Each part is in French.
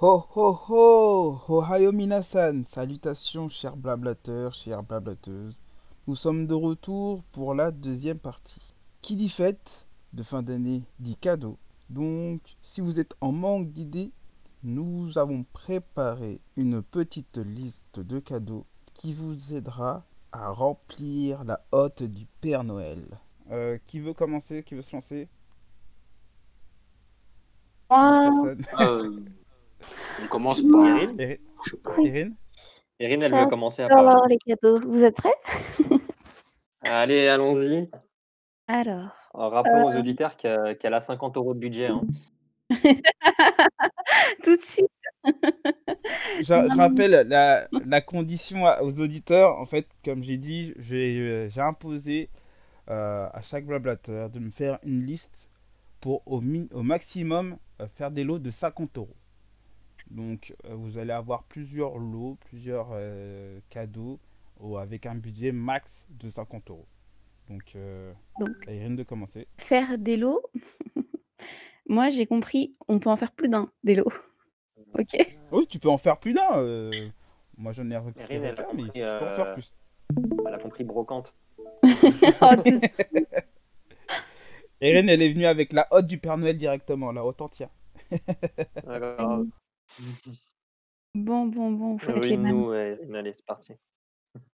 Ho ho ho Ohayo minasan Salutations chers blablateurs, chères blablateuses. Nous sommes de retour pour la deuxième partie. Qui dit fête de fin d'année dit cadeau. Donc, si vous êtes en manque d'idées, nous avons préparé une petite liste de cadeaux qui vous aidera à remplir la hotte du Père Noël. Euh, qui veut commencer Qui veut se lancer? Ah, Personne Euh, on commence par. Erin, Erin Je sais pas. Erin Erin, elle veut commencer à parler. Alors, les cadeaux, vous êtes prêts? Allez, allons-y. Alors, Rappelons aux Euh. auditeurs que- qu'elle a 50 euros de budget. hein. tout de suite. Je, je rappelle la, la condition à- aux auditeurs. En fait, comme j'ai dit, j'ai j'ai imposé euh, à chaque blablateur de me faire une liste pour au, mi- au maximum euh, faire des lots de 50 euros. Donc, euh, vous allez avoir plusieurs lots, plusieurs euh, cadeaux au- avec un budget max de 50 euros. Donc, euh, Donc, de commencer. faire des lots. Moi, j'ai compris, on peut en faire plus d'un des lots. Ok Oui, tu peux en faire plus d'un. euh, Moi, j'en ai récupéré mais compris, tu peux en faire euh, plus. Elle a compris brocante. Oh. Erin, elle est venue avec la hotte du Père Noël directement, la hotte entière. D'accord. Bon, bon, bon, faut être les mêmes. C'est parti.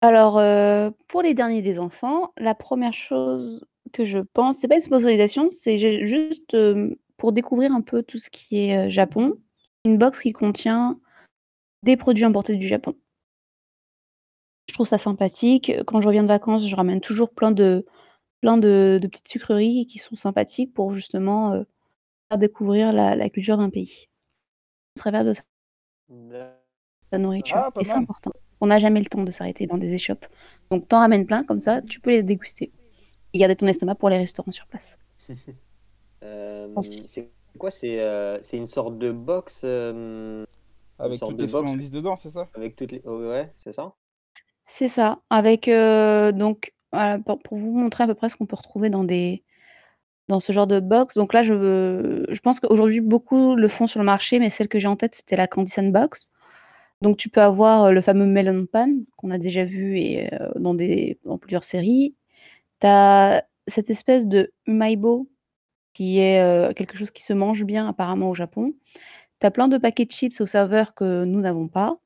Alors, euh, pour les derniers des enfants, la première chose que je pense, c'est pas une sponsorisation, c'est ju- juste euh, pour découvrir un peu tout ce qui est euh, Japon, une box qui contient des produits importés du Japon. Je trouve ça sympathique. Quand je reviens de vacances, je ramène toujours plein de, plein de, de petites sucreries qui sont sympathiques pour justement euh, faire découvrir la, la culture d'un pays travers de sa nourriture. Ah, Et c'est important. On n'a jamais le temps de s'arrêter dans des échoppes. Donc, t'en ramènes plein, comme ça, tu peux les déguster. Et garder ton estomac pour les restaurants sur place. Euh, c'est quoi C'est euh, c'est une sorte de box euh, Avec sorte toutes de les box. friandises dedans, c'est ça? avec toutes les. oh, ouais, c'est ça? C'est ça. Avec, euh, donc, voilà, pour, pour vous montrer à peu près ce qu'on peut retrouver dans des dans ce genre de box. Donc là, je, je pense qu'aujourd'hui, beaucoup le font sur le marché, mais celle que j'ai en tête, c'était la Candy Sandbox. Donc tu peux avoir euh, le fameux Melon Pan qu'on a déjà vu et, euh, dans, des, dans plusieurs séries. Tu as cette espèce de Maibo qui est euh, quelque chose qui se mange bien apparemment au Japon. Tu as plein de paquets de chips aux saveurs que nous n'avons pas.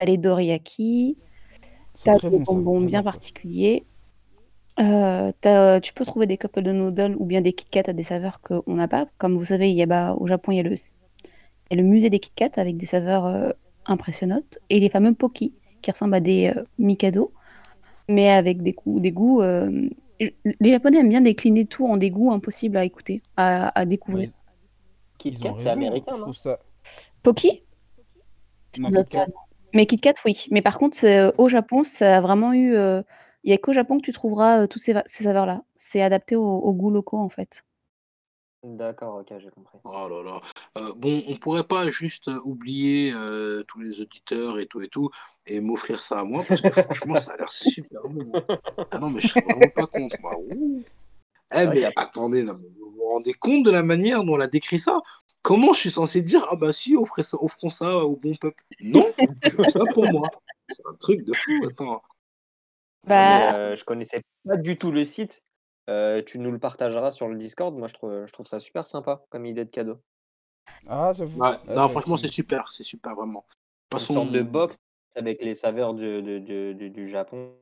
Tu as les doriyaki, C'est tu as des bon bonbons bien j'adore Euh, t'as- tu peux trouver des couple de noodles ou bien des Kit Kat à des saveurs qu'on n'a pas. Comme vous savez, il y a, bah, au Japon, il y, a le, il y a le musée des Kit Kat avec des saveurs euh, impressionnantes et les fameux Poki qui ressemblent à des euh, Mikado, mais avec des goûts. Des goûts euh, les Japonais aiment bien décliner tout en des goûts impossibles à écouter, à, à découvrir. Kit ils ont Kat, c'est raison, américain, Je non trouve ça. Poki? Non, Kit Kat. Mais Kit Kat, oui. Mais par contre, c'est, euh, au Japon, ça a vraiment eu. euh, Il y a qu'au Japon que tu trouveras euh, toutes ces, saveurs-là. C'est adapté aux, aux goûts locaux, en fait. D'accord, ok, j'ai compris. Oh là là. Euh, bon, on pourrait pas juste euh, oublier euh, tous les auditeurs et tout et tout et m'offrir ça à moi parce que franchement, ça a l'air super bon. Ah non, mais je serais vraiment pas contre, moi. Ouh. Eh, mais attendez, non, mais vous vous rendez compte de la manière dont on a décrit ça? Comment je suis censé dire, ah bah si, offrez ça, offrons ça au bon peuple? Non, je veux ça pour moi. C'est un truc de fou, attends. Bah, mais, euh, je connaissais pas du tout le site. Euh, tu nous le partageras sur le Discord. Moi, je trouve, je trouve ça super sympa comme idée de cadeau. Ah, j'avoue. Ouais, Ah, non, franchement, c'est- super, c'est super, vraiment. Une Passons, sorte de box avec les saveurs de- de- du Japon.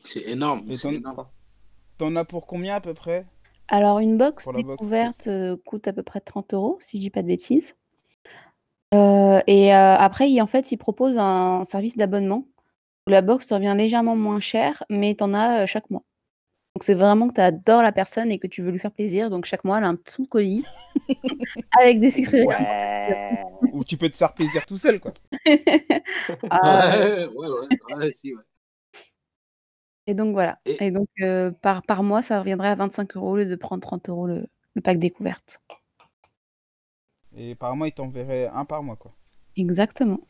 c'est énorme. T'en as pour combien à peu près? Alors, une box découverte euh, coûte à peu près 30 euros, si je dis pas de bêtises. Euh, et euh, après, il, en fait, ils proposent un service d'abonnement la box te revient légèrement moins cher, mais tu en as euh, chaque mois. Donc, c'est vraiment que tu adores la personne et que tu veux lui faire plaisir. Donc, chaque mois, elle a un petit colis avec des sucreries. Ouais. Ou tu peux te faire plaisir tout seul, quoi. Ah, Ouais, ouais, ouais, ouais, si, ouais. Et donc voilà. Et- Et donc euh, par, par mois, ça reviendrait à 25 euros au lieu de prendre 30 euros le, le pack découverte. Et apparemment, ils t'enverraient un par mois, quoi. Exactement.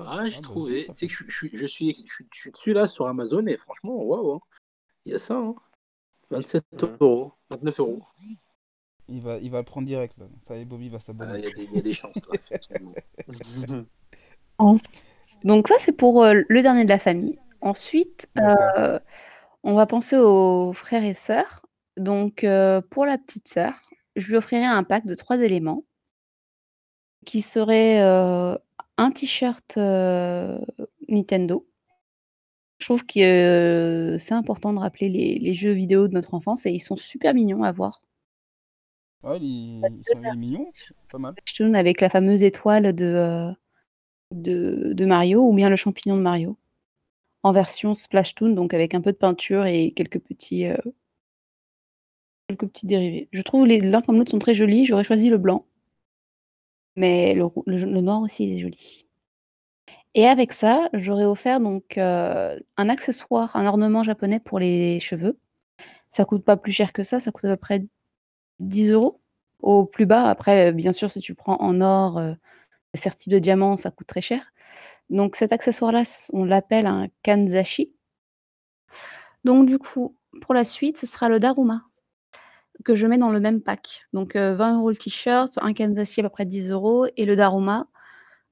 Ah, j'ai bah, trouvé. sais fait- que je, suis- je, suis, je, suis, je suis dessus là sur Amazon et franchement, waouh, hein. il y a ça. Hein. 27 euros, 29 euros. Il va, il va le prendre direct là. Ça y est, Bobby va Ah, s'abonner. Il y, a des- il y a des chances là, Donc ça, c'est pour euh, le dernier de la famille. Ensuite, euh, on va penser aux frères et sœurs. Donc euh, pour la petite sœur, je lui offrirai un pack de trois éléments qui serait euh, un t-shirt euh, Nintendo. Je trouve que euh, c'est important de rappeler les, les jeux vidéo de notre enfance et ils sont super mignons à voir. Ouais, il, ils sont, il est mignon, pas mal. Avec la fameuse étoile de, euh, de, de Mario ou bien le champignon de Mario en version Splashtoon, donc avec un peu de peinture et quelques petits, quelques petits dérivés. Je trouve les l'un comme l'autre sont très jolis. J'aurais choisi le blanc, mais le, noir aussi il est joli. Et avec ça, j'aurais offert donc euh, un accessoire, un ornement japonais pour les cheveux. Ça coûte pas plus cher que ça, ça coûte à peu près 10 euros au plus bas. Après, bien sûr, si tu prends en or, euh, serti de diamant, ça coûte très cher. Donc cet accessoire-là, on l'appelle un kanzashi. Donc du coup, pour la suite, ce sera le daruma que je mets dans le même pack. Donc euh, 20 euros le t-shirt, un kanzashi à peu près 10 euros et le daruma,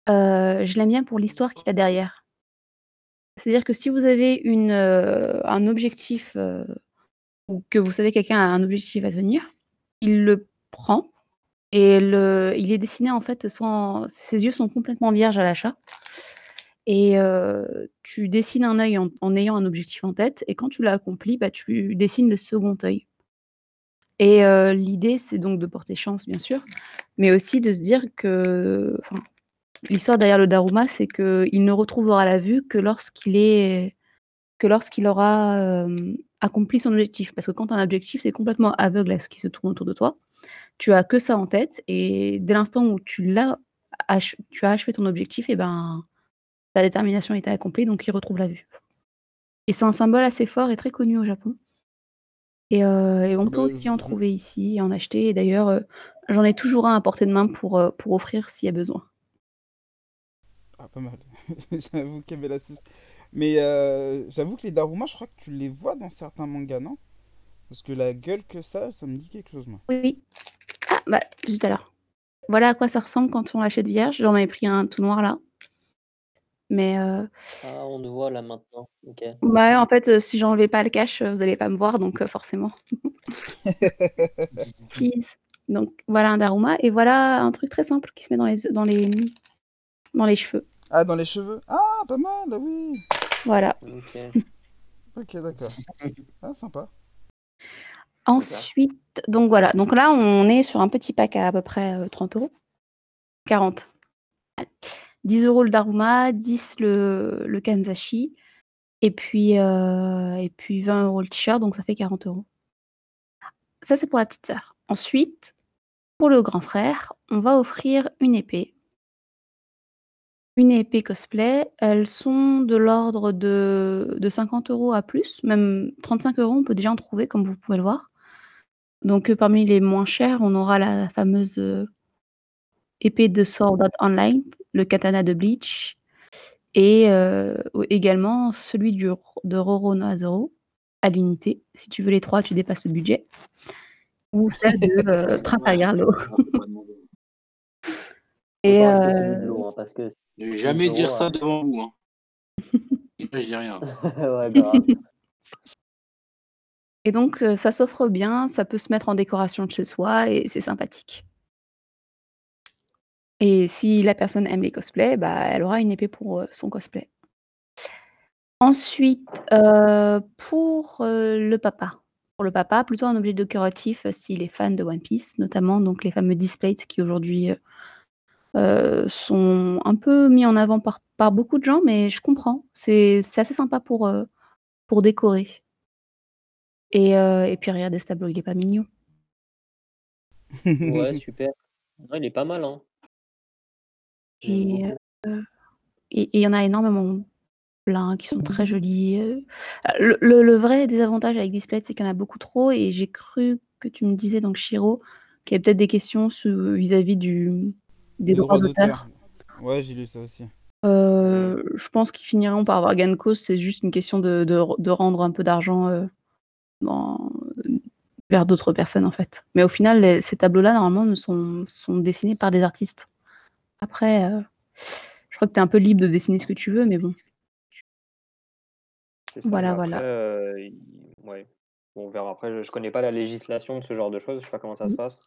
euh, je l'aime bien pour l'histoire qu'il a derrière. C'est-à-dire que si vous avez une, euh, un objectif euh, ou que vous savez quelqu'un a un objectif à tenir, il le prend et le, il est dessiné en fait sans. Ses yeux sont complètement vierges à l'achat. Et euh, tu dessines un œil en, en ayant un objectif en tête, et quand tu l'as accompli, bah, tu dessines le second œil. Et euh, l'idée, c'est donc de porter chance, bien sûr, mais aussi de se dire que. L'histoire derrière le Daruma, c'est qu'il ne retrouvera la vue que lorsqu'il est que lorsqu'il aura euh, accompli son objectif. Parce que quand un objectif, c'est complètement aveugle à ce qui se tourne autour de toi. Tu as que ça en tête, et dès l'instant où tu l'as tu as achevé ton objectif, et ben ta détermination était accomplie, donc il retrouve la vue. Et c'est un symbole assez fort et très connu au Japon. Et, euh, et on peut Bah, aussi en trouver ici et en acheter. Et d'ailleurs, euh, j'en ai toujours un à portée de main pour, euh, pour offrir s'il y a besoin. Ah, pas mal. J'avoue qu'il y avait la sauce. Mais j'avoue que les Daruma, je crois que tu les vois dans certains mangas, non? Parce que la gueule que ça, ça me dit quelque chose, moi. Oui. Ah, bah, juste alors. Voilà à quoi ça ressemble quand on l'achète vierge. J'en avais pris un tout noir là. Mais euh, Ah, on te voit là maintenant. Ok. ouais, en fait, euh, si j'enlevais pas le cache, vous allez pas me voir, donc euh, forcément. Tease. Donc voilà un Daruma. Et voilà un truc très simple qui se met dans les, dans les, dans les cheveux. Ah, dans les cheveux? Ah, pas mal, ah oui Voilà. Ok. Ok, d'accord. Ah, sympa. Ensuite, donc voilà. Donc là, on est sur un petit pack à à peu près euh, 30 euros. 40. Allez. 10 euros le Daruma, 10 le, le Kanzashi, et puis, euh, et puis 20 euros le t-shirt, donc ça fait 40 euros. Ça, c'est pour la petite sœur. Ensuite, pour le grand frère, on va offrir une épée. Une épée cosplay. Elles sont de l'ordre de, de 50 euros à plus, même 35 euros, on peut déjà en trouver, comme vous pouvez le voir. Donc, euh, parmi les moins chers, on aura la fameuse euh, épée de Sword Art Online, le katana de Bleach, et euh, également celui du, de Roro no Azoro à l'unité. Si tu veux les trois, tu dépasses le budget. Ou celle de euh, Prince Agarlo. Et celui euh, hein, parce que. Ne jamais dire euros, ça hein. devant vous. Hein. Je dis rien. ouais. Et donc, euh, ça s'offre bien, ça peut se mettre en décoration de chez soi et c'est sympathique. Et si la personne aime les cosplays, bah, elle aura une épée pour euh, son cosplay. Ensuite, euh, pour euh, le papa. Pour le papa, plutôt un objet décoratif euh, s'il est fan de One Piece, notamment donc les fameux displays qui aujourd'hui euh, sont un peu mis en avant par, par beaucoup de gens, mais je comprends. C'est c'est assez sympa pour, euh, pour décorer. Et, euh, et puis regardez ce tableau, il est pas mignon. Ouais, super. Ouais, il est pas mal, hein. J'aime Et beaucoup. euh, et et il y en a énormément plein qui sont très jolis. euh. Le, le- le vrai désavantage avec Display, c'est qu'il y en a beaucoup trop. Et j'ai cru que tu me disais, donc Shiro, qu'il y avait peut-être des questions vis-à-vis du, des droits droit d'auteur. Ouais, j'ai lu ça aussi. Euh, je pense qu'ils finiront par avoir gain de cause. C'est juste une question de, de- de rendre un peu d'argent dans- vers d'autres personnes, en fait. Mais au final, les ces tableaux-là, normalement, ne sont sont dessinés par des artistes. Après, heu, je crois que tu es un peu libre de dessiner ce que tu veux, mais bon. C'est ça, Voilà, après, voilà. ouais, on verra. Après, je je connais pas la législation de ce genre de choses, je sais pas comment ça se Mmh. passe.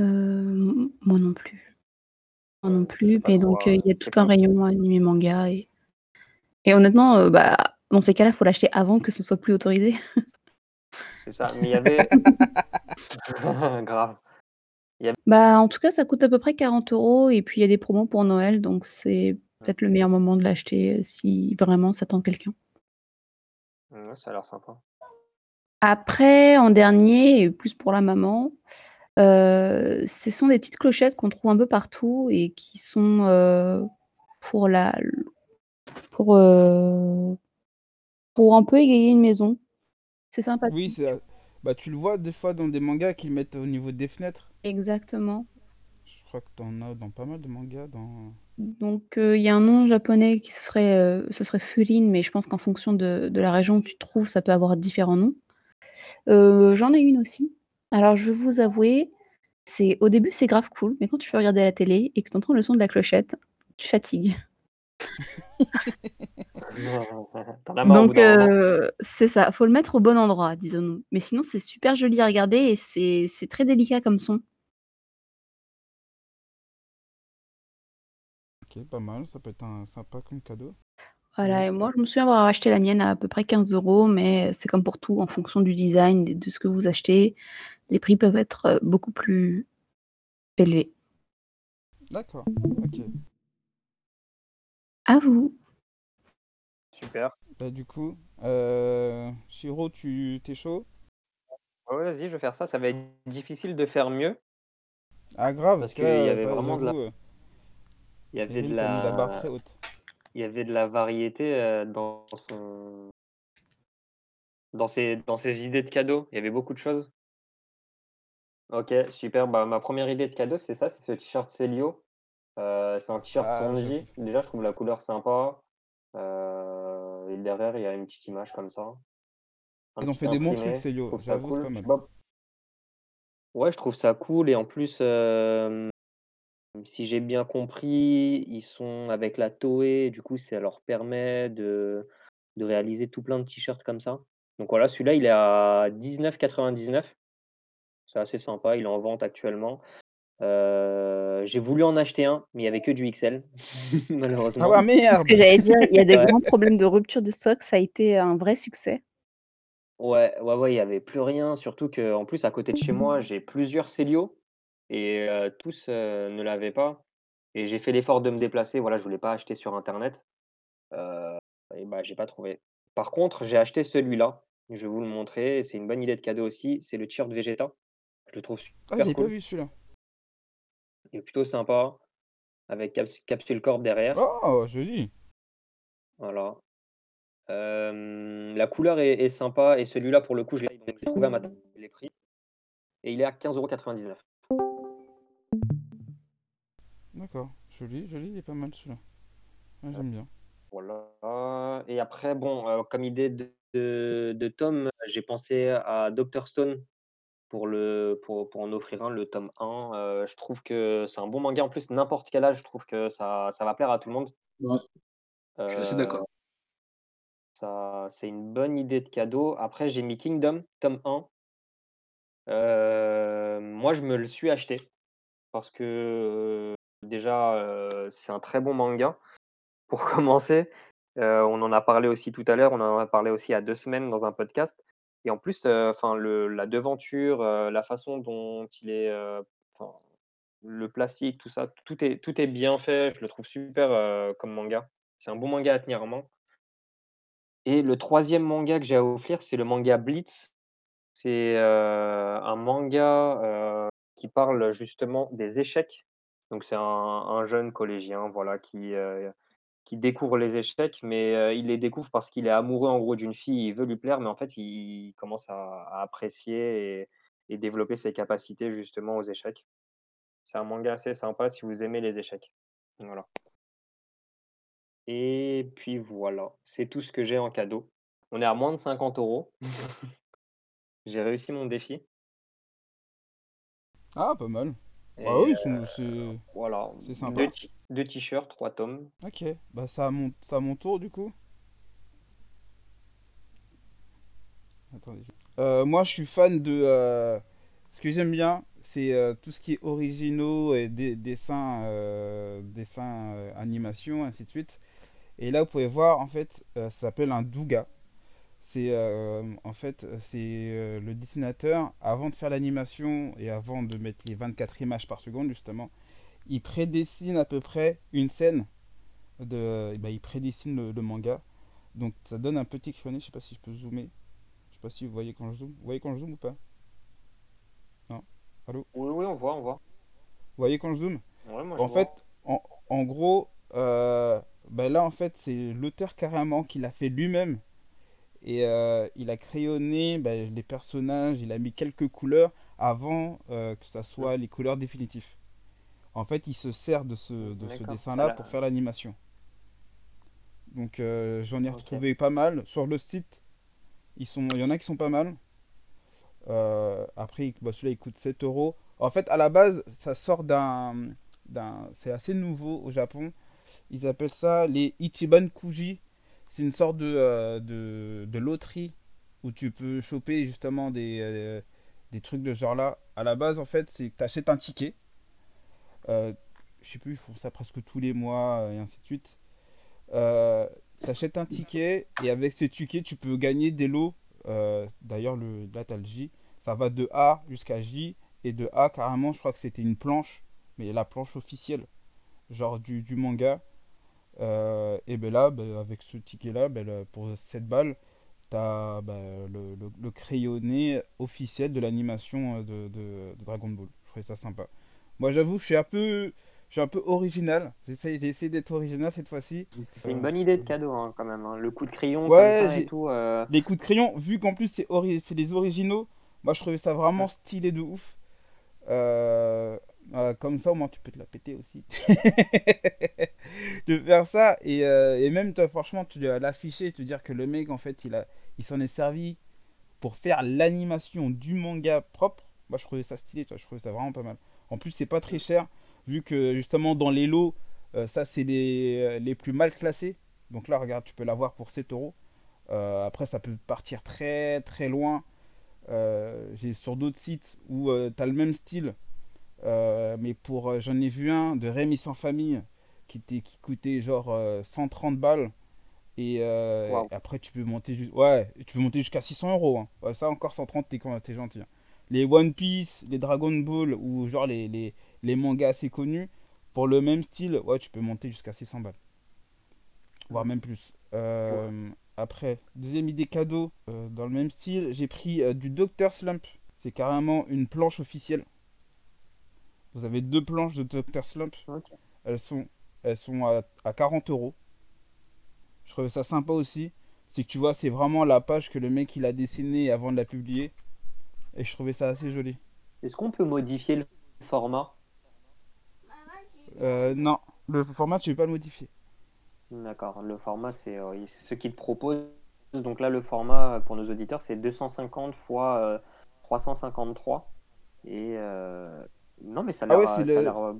Heu, m moi non plus. Moi non je sais plus, pas mais donc il y a tout un rayon animé manga et et honnêtement, bah, dans ces cas-là, faut l'acheter avant que ce soit plus autorisé. C'est ça, mais il y avait grave. Il y av Bah, en tout cas, ça coûte à peu près 40 € et puis il y a des promos pour Noël, donc c'est Mmh. peut-être le meilleur moment de l'acheter, heu, si vraiment ça tente quelqu'un. Mmh, ouais, ça a l'air sympa. Après, en dernier et plus pour la maman, heu, ce sont des petites clochettes qu'on trouve un peu partout et qui sont, heu, pour la l pour, heu, pour un peu égayer une maison. C'est Oui, sympathique. c'est, bah, tu le vois des fois dans des mangas qu'ils mettent au niveau des fenêtres. Exactement. Je crois que tu en as dans pas mal de mangas dans Donc heu, il y a un nom japonais qui serait, heu, ce serait Furin, mais je pense qu'en fonction de de la région où tu te trouves, ça peut avoir différents noms. Heu, j'en ai une aussi. Alors je vais vous avouer, c'est au début, c'est grave cool, mais quand tu veux regarder la télé et que tu entends le son de la clochette, tu fatigues. Donc heu, c'est ça, faut le mettre au bon endroit, disons-nous. Mais sinon, c'est super joli à regarder et c'est c'est très délicat comme son. OK, pas mal, ça peut être un sympa comme cadeau. Voilà et moi, je me souviens avoir acheté la mienne à à peu près 15 €, mais c'est comme pour tout, en fonction du design et de ce que vous achetez, les prix peuvent être, heu, beaucoup plus élevés. D'accord, OK. À vous. Super. Bah, du coup, heu, Shiro, tu tu es chaud? Ouais, vas-y, je vais faire ça. Ça va être difficile de faire mieux. Ah grave, parce qu'il y avait ça vraiment de la il y avait de la barre très haute. il y avait de la variété, heu, dans son dans ses dans ses idées de cadeaux. Il y avait beaucoup de choses. OK, super. Bah, ma 1re idée de cadeau, c'est ça, c'est ce t-shirt Célio. Heu, c'est un t-shirt Ah. Sanji. Déjà, je trouve la couleur sympa, et derrière, il y a une petite image comme ça. Ils ont fait des imprimé, trouve ça j'avoue, c'est cool. pas Je sais mal. pas Ouais, je trouve ça cool et en plus, hem, si j'ai bien compris, ils sont avec la Toei, du coup, ça leur permet de de réaliser tout plein de t-shirts comme ça. Donc voilà, celui-là, il est à 19,99. C'est assez sympa, il est en vente actuellement. Heu, j'ai voulu en acheter un, mais il y avait que du XL, Ah bah malheureusement. C'est ce que merde! j'allais dire, il y a des Ouais. grands problèmes de rupture de stock, ça a été un vrai succès. Ouais, ouais, ouais, il y avait plus rien, surtout qu'en plus, à côté de chez moi, j'ai plusieurs Célio et heu, tous, heu, ne l'avaient pas et j'ai fait l'effort de me déplacer. Voilà, je voulais pas acheter sur internet, et bah, j'ai pas trouvé. Par contre, j'ai acheté celui-là, je vais vous le montrer, c'est une bonne idée de cadeau aussi, c'est le t-shirt Vegeta. Je le trouve Ah, je super pas cool. vu celui-là. Il est plutôt sympa, avec caps Capsule Corp derrière. Oh, joli! Voilà. La couleur est est sympa et celui-là, pour le coup, je l'ai trouvé à ma taille, les prix et il est à 15,99 €. D'accord, joli, joli, il est pas mal celui-là. Ouais, j'aime bien. Voilà et après bon, heu, comme idée de de de tome, j'ai pensé à Doctor Stone pour le pour pour en offrir un, le tome 1. Heu, je trouve que c'est un bon manga. En plus, n'importe quel âge, je trouve que ça ça va plaire à tout le monde. Ouais, je suis assez d'accord. ça c'est une bonne idée de cadeau. Après, j'ai mis Kingdom, tome 1. Heu, moi, je me le suis acheté parce que, déjà, c'est un très bon manga. Pour commencer, on en a parlé aussi tout à l'heure, on en a parlé aussi il y a 2 semaines dans un podcast et en plus, la devanture, la façon dont il est, le plastique, tout ça, tout est tout est bien fait. Je le trouve super, comme manga. C'est un bon manga à tenir en main. Et le 3e manga que j'ai à offrir, c'est le manga Bleach. C'est, un manga, qui parle justement des échecs. Donc c'est un un jeune collégien, voilà, qui, qui découvre les échecs, mais, heu, il les découvre parce qu'il est amoureux en gros d'une fille, il veut lui plaire, mais en fait, il commence à à apprécier et et développer ses capacités justement aux échecs. C'est un manga assez sympa si vous aimez les échecs. Voilà. Et puis voilà, c'est tout ce que j'ai en cadeau. On est à moins de 50 €. J'ai réussi mon défi. Ah, pas mal. Ah oui, euh, c'est- voilà, c'est sympa. deux, t-shirts, trois tomes. Ok, bah ça à mon, ça mon tour du coup. Attendez. Euh, moi je suis fan de... euh, Ce que j'aime bien, c'est euh, tout ce qui est originaux et des dessins, euh, dessins, euh, animation, ainsi de suite. Et là vous pouvez voir en fait, euh, ça s'appelle un douga. C'est euh, en fait c'est euh, le dessinateur avant de faire l'animation et avant de mettre les 24 images par seconde justement, il prédessine à peu près une scène de, eh ben, il prédessine le, le manga. Donc ça donne un petit crayonné, je sais pas si je peux zoomer. Je sais pas si vous voyez quand je zoome. Vous voyez quand je zoome ou pas? Non? Allô? Oui, oui, on voit, on voit. Vous voyez quand je zoome? Ouais, moi, je En fait, en, en gros, euh, ben là en fait c'est l'auteur carrément qui l'a fait lui-même. Et euh, il a crayonné ben, les personnages, il a mis quelques couleurs avant euh, que ça soit les couleurs définitives. En fait, il se sert de ce, de ce D'accord, dessin-là pour faire l'animation. Donc euh, j'en ai retrouvé pas mal. Sur le site, ils sont, il y en a qui sont pas mal. Euh, après, bah, celui-là, il coûte 7 euros. En fait, à la base, ça sort d'un, d'un, c'est assez nouveau au Japon. Ils appellent ça les Ichiban Kuji. C'est une sorte de, euh, de, de loterie où tu peux choper justement des, euh, des trucs de ce genre-là. À la base, en fait, c'est que tu achètes un ticket. Euh, je sais plus, ils font ça presque tous les mois euh, et ainsi de suite. Tu achètes un ticket et avec ces tickets, tu peux gagner des lots. D'ailleurs, le, là, t'as le J. Ça va de A jusqu'à J. Et de A, carrément, je crois que c'était une planche. Mais la planche officielle. Genre du, du manga. Euh, et ben là, ben, avec ce ticket-là, ben, là, pour 7 balles, t'as ben, le, le- le crayonné officiel de l'animation euh, de, de- de Dragon Ball. Je trouvais ça sympa. Moi, j'avoue, je suis un peu, je suis un peu original. J'essaie, j'ai essayé d'être original cette fois-ci. C'est une bonne idée de cadeau, hein, quand même. hein. Le coup de crayon Ouais, comme ça et tout. euh, Les coups de crayon, vu qu'en plus c'est ori- les originaux, moi je trouvais ça vraiment stylé de ouf. Euh, euh, comme ça, au moins tu peux te la péter aussi. de faire ça et, euh, et même toi, franchement, tu dois l'afficher, te dire que le mec en fait il a, il s'en est servi pour faire l'animation du manga propre. Moi je trouvais ça stylé, tu vois, je trouvais ça vraiment pas mal. En plus, c'est pas très cher, vu que justement dans les lots, euh, ça c'est les, les plus mal classés. Donc là, regarde, tu peux l'avoir pour 7 euros. Après, ça peut partir très très loin. J'ai sur d'autres sites où tu as le même style, euh, mais pour euh, j'en ai vu un de Rémi sans famille qui, était, qui coûtait genre euh, 130 balles. Et euh, Wow. après, tu peux monter, ouais, tu peux monter jusqu'à 600 euros. hein. Ouais, ça, encore 130, t'es quand- t'es gentil. hein. Les One Piece, les Dragon Ball ou genre les, les, les mangas assez connus, pour le même style, ouais, tu peux monter jusqu'à 600 balles. Voire même plus. Euh, Après, deuxième idée cadeau, euh, dans le même style, j'ai pris euh, du Dr Slump. C'est carrément une planche officielle. Vous avez deux planches de Dr Slump. Elles sont, elles sont à, à 40 euros. Je trouvais ça sympa aussi. C'est que tu vois, c'est vraiment la page que le mec il a dessinée avant de la publier. Et je trouvais ça assez joli. Est-ce qu'on peut modifier le format? Euh, non, le format, tu ne peux pas le modifier. D'accord, le format, c'est euh, ce qu'ils te proposent. Donc là, le format pour nos auditeurs, c'est 250 fois euh, 353. Et euh, non, mais ça a Ah l'air ouais, le- euh,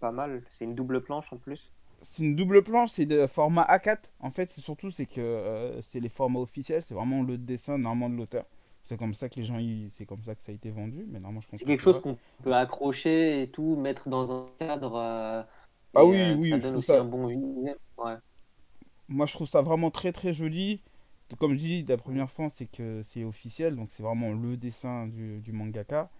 pas mal. C'est une double planche en plus. C'est une double planche, c'est de format A4. En fait, c'est surtout c'est que euh, c'est les formats officiels, c'est vraiment le dessin normalement de l'auteur. C'est comme ça que les gens, ils- c'est comme ça que ça a été vendu. Mais normalement, je pense C'est que quelque chose qu'on peut accrocher et tout, mettre dans un cadre. euh, Ah oui, euh, oui, ça je donne trouve aussi ça- un bon univers. Ouais. Moi, je trouve ça vraiment très très joli. Comme je dis, la première fois, c'est que c'est officiel, donc c'est vraiment le dessin du, du mangaka.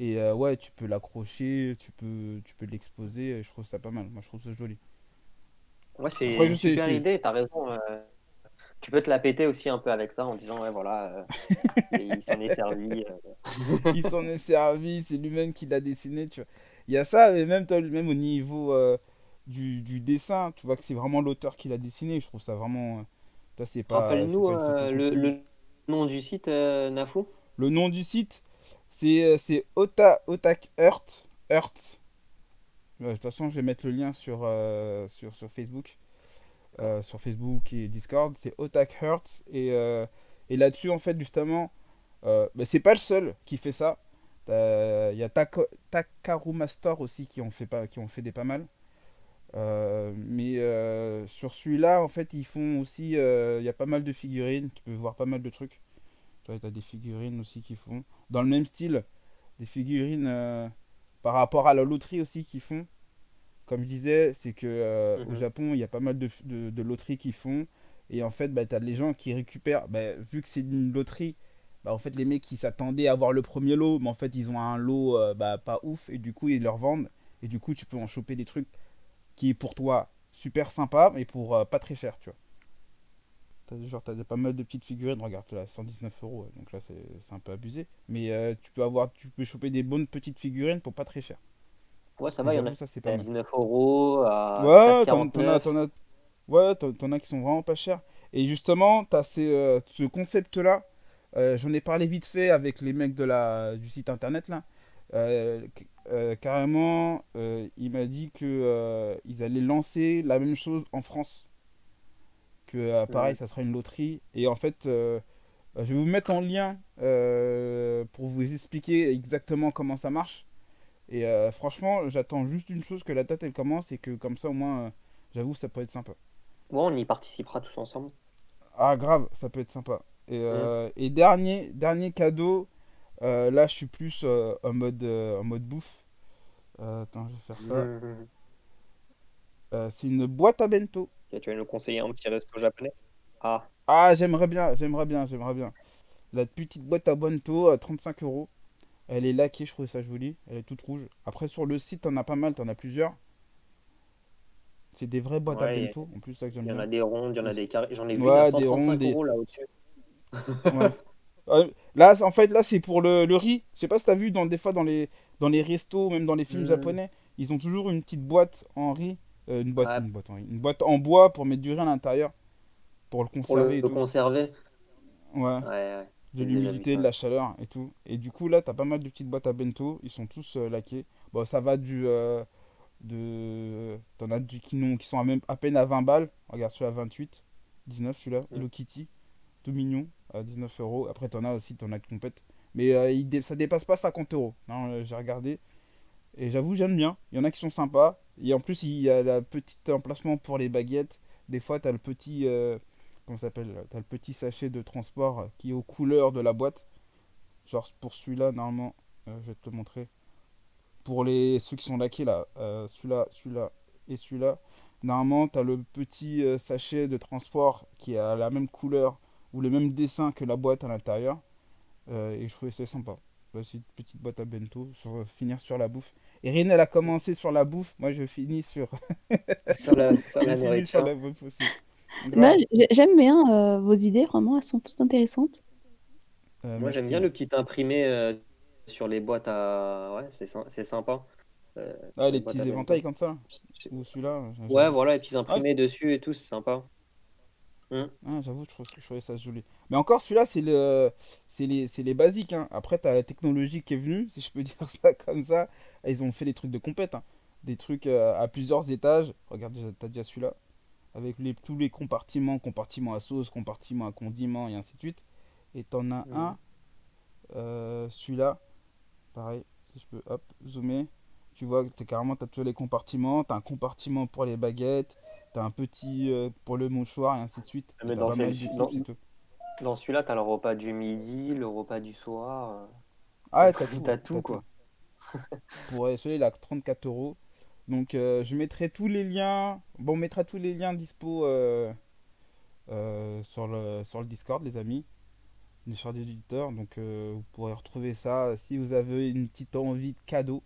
Et euh, ouais, tu peux l'accrocher, tu peux, tu peux l'exposer. et Je trouve ça pas mal. Moi, je trouve ça joli. Ouais, c'est une super idée, t'as raison. euh, tu peux te la péter aussi un peu avec ça en disant, ouais, voilà, euh, il s'en est servi. euh. il s'en est servi, c'est lui-même qui l'a dessiné, tu vois. Il y a ça, et même, toi, même au niveau euh, du, du dessin, tu vois que c'est vraiment l'auteur qui l'a dessiné. Je trouve ça vraiment. euh, toi, c'est pas. Rappelle-nous euh, le, le nom du site, euh, Nafou? Le nom du site, c'est euh, c'est Ota, Otak Earth. Earth. Ouais, De toute façon, je vais mettre le lien sur, euh, Facebook. Euh, sur Facebook et Discord. C'est Otak Earth. Et, euh, là-dessus, en fait, justement, Euh, mais c'est pas le seul qui fait ça. Il y a Taka- Takaru Master aussi qui ont fait, des pas mal. Euh, mais euh, sur celui-là, en fait, ils font aussi. euh, Il y a pas mal de figurines. Tu peux voir pas mal de trucs. Tu as des figurines aussi qui font. Dans le même style, des figurines euh, par rapport à la loterie aussi qui font. Comme je disais, c'est que euh, au Mhm. Japon, il y a pas mal de, de, de loteries qui font. Et en fait, bah, tu as les gens qui récupèrent. bah, vu que c'est une loterie, bah, en fait, les mecs qui s'attendaient à avoir le premier lot, mais en fait, ils ont un lot euh, bah, pas ouf. Et du coup, ils leur vendent. Et du coup, tu peux en choper des trucs qui est pour toi super sympa, mais pour pas très cher, tu vois. T'as, genre, t'as pas mal de petites figurines, regarde là, 119 euros, donc là c'est, c'est un peu abusé. Mais euh, tu peux avoir, tu peux choper des bonnes petites figurines pour pas très cher. Ouais, ça va, il y en a ça c'est pas mal. 19 euros, à Ouais, t'en, t'en as, 4,49. t'en as, ouais, t'en, t'en as qui sont vraiment pas chers. Et justement, t'as ces, euh, ce concept-là, euh, j'en ai parlé vite fait avec les mecs de la, du site internet là. Euh, carrément, il m'a dit que ils allaient lancer la même chose en France. Que euh, pareil, ça sera une loterie. Et en fait, euh, je vais vous mettre en lien euh, pour vous expliquer exactement comment ça marche. Et euh, franchement, j'attends juste une chose que la date elle commence et que comme ça au moins, j'avoue, ça peut être sympa. Ouais, on y participera tous ensemble. Ah grave, ça peut être sympa. Et, et dernier, dernier cadeau, là je suis plus en mode, en mode bouffe. Attends, je vais faire ça. Euh, c'est une boîte à bento. Tu vas nous conseiller un petit resto japonais? Ah, Ah, j'aimerais bien, j'aimerais bien, j'aimerais bien. La petite boîte à bento à 35 euros. Elle est laquée, je trouve ça joli. Elle est toute rouge. Après, sur le site, t'en as pas mal, t'en as plusieurs. C'est des vraies boîtes à bento. En plus, ça que j'aime il y en bien. a des rondes, il y en a des carrés. J'en ai vu Ouais, des 135 rondes, des- euros là au-dessus. Ouais. Euh, là, en fait, là, c'est pour le, le riz. Je sais pas si t'as vu dans, des fois dans les, dans les restos, même dans les films Mhm. japonais, ils ont toujours une petite boîte en riz. Euh, une boîte, Ouais. une boîte en riz. Une boîte en bois pour mettre du riz à l'intérieur. Pour le Pour conserver le, et le tout. conserver. Ouais. Ouais, ouais. de l'humidité, de la chaleur et tout. Et du coup, là, t'as pas mal de petites boîtes à bento. Ils sont tous euh, laqués. Bon, ça va du. euh, de... T'en as du, qui, qui sont à, même, à peine à 20 balles. Regarde celui-là, 28. 19, celui-là. Mm. Hello Kitty. Tout mignon. À 19 euros. Après, t'en as aussi, t'en as de compète. Mais il dé- ça dépasse pas 50 euros. Non, j'ai regardé. Et j'avoue, j'aime bien. Il y en a qui sont sympas. Et en plus, il y a le petit emplacement pour les baguettes. Des fois, t'as le petit. euh, comment s'appelle le petit sachet de transport qui est aux couleurs de la boîte. Genre pour celui-là, normalement, euh, je vais te le montrer. Pour les ceux qui sont laqués là, euh, celui-là, celui-là et celui-là, normalement, t'as le petit sachet de transport qui a la même couleur ou le même dessin que la boîte à l'intérieur. Et je trouvais ça sympa. Bah, c'est une petite boîte à bento, finir sur la bouffe. Erin, elle a commencé sur la bouffe, moi je finis sur, Sur la, sur la je finis sur nourriture. la bouffe aussi. J'ai- j'aime bien euh, vos idées, vraiment, elles sont toutes intéressantes. Euh, Moi, j'aime bien le petit imprimé euh, sur les boîtes à. Ouais, c'est sy- c'est sympa. Euh, Ah, les petits éventails comme ça Ou celui-là. Ouais, voilà, les petits imprimés dessus et tout, c'est sympa. Ah, j'avoue, je, trouve- je trouvais ça joli. Mais encore, celui-là, c'est le, les, les basiques. hein. Après, t'as la technologie qui est venue, si je peux dire ça comme ça. Ils ont fait des trucs de compète. hein. Des trucs euh, à plusieurs étages. Regarde, déjà- t'as déjà celui-là. Avec les, tous les compartiments, compartiment à sauce, compartiment à condiment et ainsi de suite. Et t'en as Mhm. un, euh, celui-là. Pareil, si je peux, hop, zoomer. Tu vois, t'es carrément, t'as tous les compartiments. T'as un compartiment pour les baguettes. T'as un petit euh, pour le mouchoir et ainsi de suite. Mais dans celui-là, t'as le repas du midi, le repas du soir. euh, Ah ouais, t'as tout. T'as tout, quoi. Pour euh, celui-là, il a 34 euros. Donc euh, je mettrai tous les liens. Bon, on mettra tous les liens dispo sur, le, sur le Discord, les amis. Les chers des auditeurs. Donc vous pourrez retrouver ça si vous avez une petite envie de cadeau.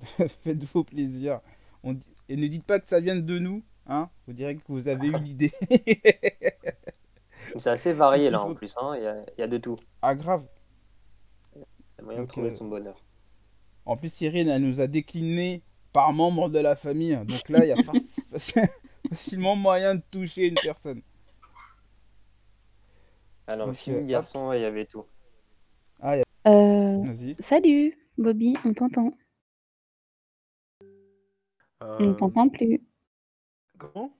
Faites-vous plaisir. On dit- Et ne dites pas que ça vient de nous. Hein vous direz que vous avez eu l'idée. C'est assez varié là faut- en plus, hein. Il y a, y a de tout. ah grave. Il y a moyen de trouver euh, son bonheur. En plus, Cyril, elle nous a décliné par membre de la famille. Donc là, il y a faci- faci- facilement moyen de toucher une personne. Alors, donc, fille, euh, garçon, il y avait tout. Euh, Vas-y. salut, Bobby, on t'entend. On Euh, t'entend plus. Comment?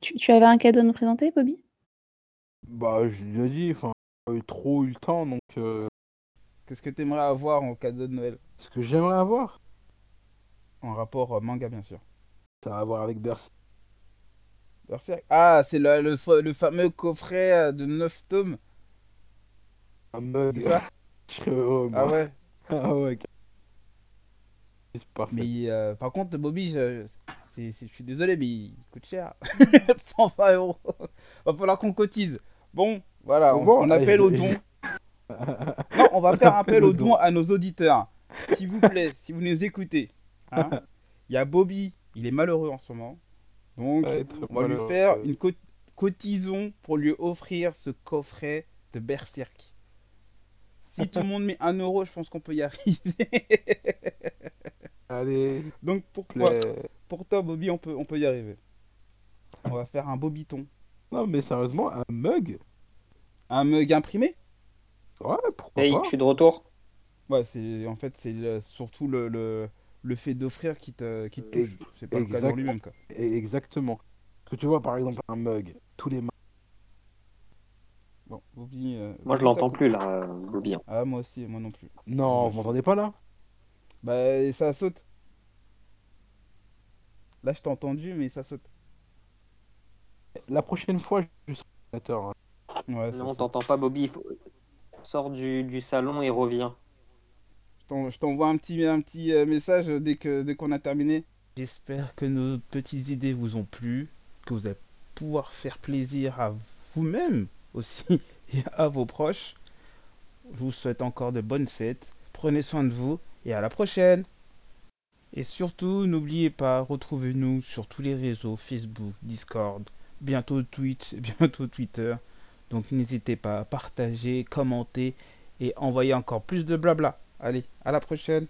Tu, tu avais un cadeau à nous présenter, Bobby? Bah, je l'ai déjà dit, enfin, pas eu trop eu le temps, donc euh, Qu'est-ce que t'aimerais avoir en cadeau de Noël? ce que j'aimerais avoir, En rapport euh, manga, bien sûr. ça a à voir avec Berserk. Berserk? Ah, c'est le, le, fa- le fameux coffret euh, de 9 tomes. Un mug. C'est ça? Je serais heureux, moi. Ah ouais Ah ouais. C'est parfait. Mais euh, par contre, Bobby, je, c'est- je suis désolé, mais il coûte cher. 120 euros. Va falloir qu'on cotise. Bon, voilà, on, Bon, on appelle au don. Non, on va faire appel Appel au don à nos auditeurs. S'il vous plaît, si vous nous écoutez. hein. Il y a Bobby, il est malheureux en ce moment. Donc, Ouais, on va lui faire une co- cotisons pour lui offrir ce coffret de Berserk. Si tout le monde met 1 euro, je pense qu'on peut y arriver. Allez, Donc, pourquoi. Pour toi, Bobby, on peut, on peut y arriver. On va faire un Bobiton. Non, mais sérieusement, un mug Un mug imprimé? Ouais, pourquoi Hey, pas je suis de retour. Ouais, c'est en fait c'est le- surtout le, le, le fait d'offrir qui te, qui te touche. C'est pas le exact. lui-même quoi. Exactement. Parce que tu vois, par exemple, un mug, tous les matins, Bon, Bobby. euh, Moi, je l'entends plus, là, euh, Bobby. hein. Ah, moi aussi, moi non plus. Non, vous m'entendez pas là? Bah, ça saute. Là, je t'ai entendu, mais ça saute. La prochaine fois, je serai ordinateur. hein. Ouais, Non, t'entend pas, Bobby. Il faut- Sors du, du salon et reviens. Je t'en- Je t'envoie un petit, un petit euh, message dès que dès qu'on a terminé. J'espère que nos petites idées vous ont plu, que vous allez pouvoir faire plaisir à vous-même aussi et à vos proches. Je vous souhaite encore de bonnes fêtes. Prenez soin de vous et à la prochaine. Et surtout, n'oubliez pas, retrouvez-nous sur tous les réseaux Facebook, Discord, bientôt Twitch, bientôt Twitter. Donc n'hésitez pas à partager, commenter et envoyer encore plus de blabla. Allez, à la prochaine